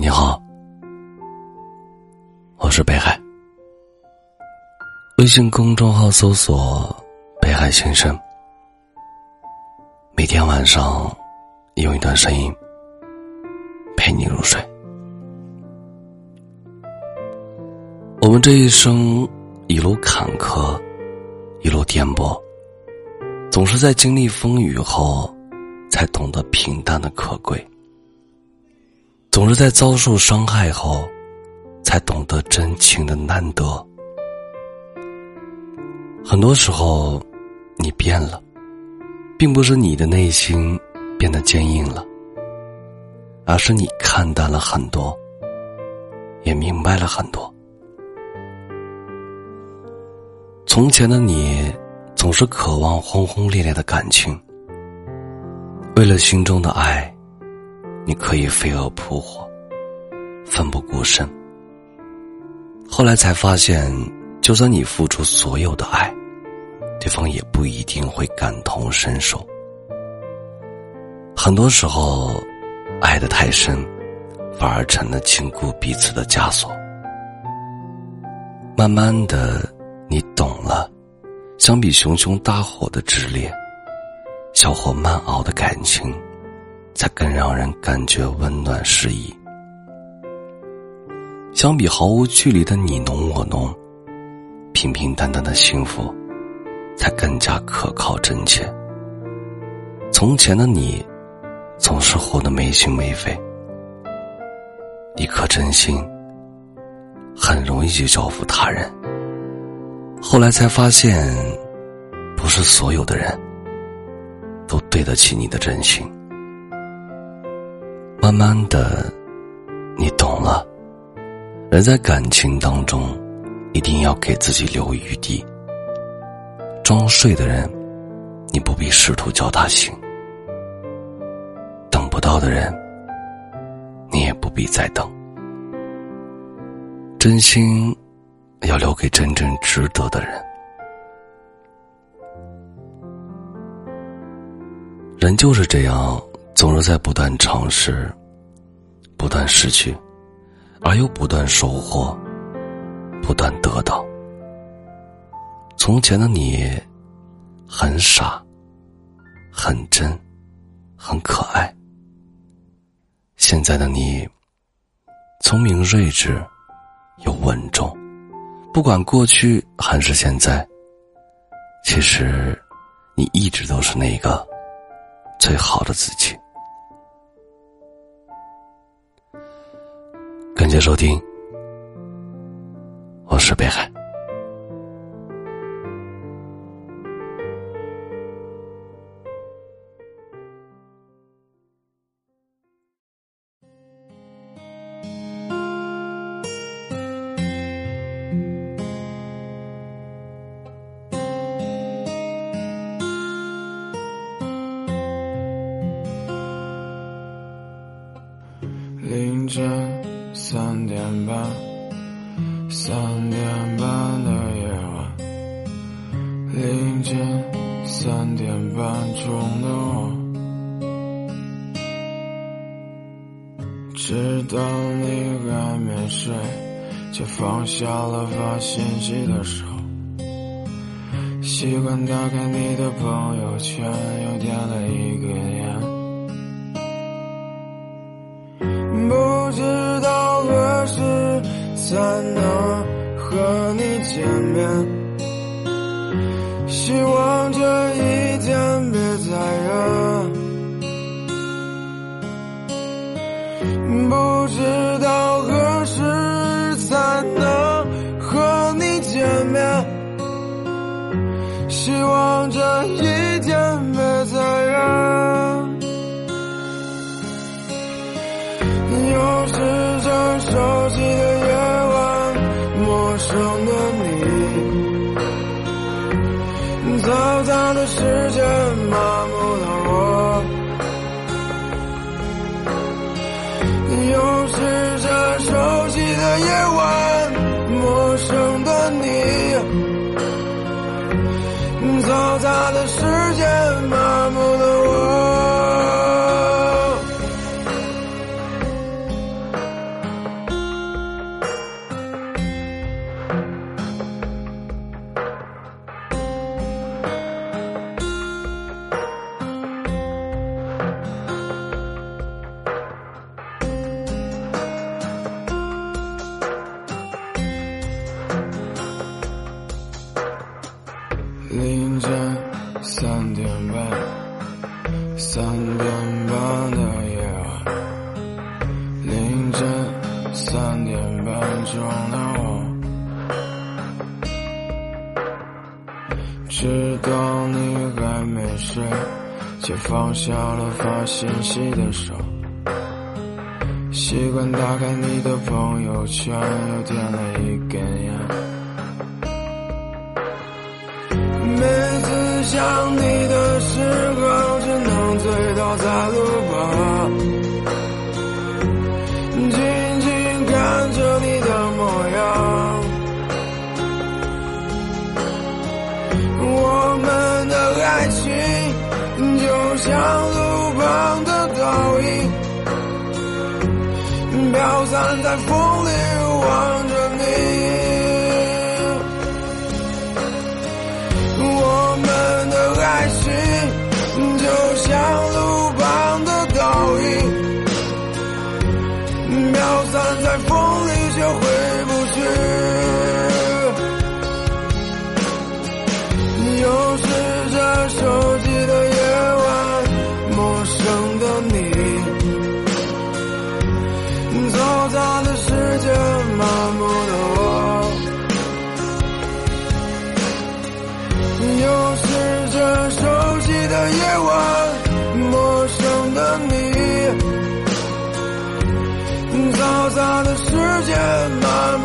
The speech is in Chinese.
你好，我是北海。微信公众号搜索“北海先生”，每天晚上用一段声音陪你入睡。我们这一生一路坎坷，一路颠簸，总是在经历风雨后，才懂得平淡的可贵。总是在遭受伤害后，才懂得真情的难得。很多时候，你变了，并不是你的内心变得坚硬了，而是你看淡了很多，也明白了很多。从前的你，总是渴望轰轰烈烈的感情，为了心中的爱。你可以飞蛾扑火，奋不顾身。后来才发现，就算你付出所有的爱，对方也不一定会感同身受。很多时候，爱的太深，反而成了禁锢彼此的枷锁。慢慢的，你懂了，相比熊熊大火的炽烈，小火慢熬的感情。才更让人感觉温暖适宜。相比毫无距离的你侬我侬，平平淡淡的幸福，才更加可靠真切。从前的你，总是活得没心没肺，一颗真心很容易就交付他人。后来才发现，不是所有的人都对得起你的真心。慢慢的，你懂了。人在感情当中，一定要给自己留余地。装睡的人，你不必试图叫他醒；等不到的人，你也不必再等。真心要留给真正值得的人。人就是这样。总是在不断尝试，不断失去，而又不断收获，不断得到。从前的你，很傻，很真，很可爱。现在的你，聪明睿智，又稳重。不管过去还是现在，其实，你一直都是那个最好的自己。谢收听，我是北海。凌晨。三点半，三点半的夜晚，凌晨三点半钟的我，直到你还没睡，就放下了发信息的手，习惯打开你的朋友圈，又点了一个烟。不才能和你见面，希望这一天别再远。不知道何时才能和你见面，希望这一天别再远。又是这熟悉的。又是这熟悉的夜晚，陌生的你，嘈杂的世界麻木了三点半钟的我，知道你还没睡，却放下了发信息的手。习惯打开你的朋友圈，又点了一根烟。每次想你的时候，只能醉倒在路旁。像路旁的倒影，飘散在风里，望着你。我们的爱情就像路旁的倒影，飘散在风里，却回不去。嘈杂的世界，麻木的我。又是这熟悉的夜晚，陌生的你，嘈杂的世界。麻木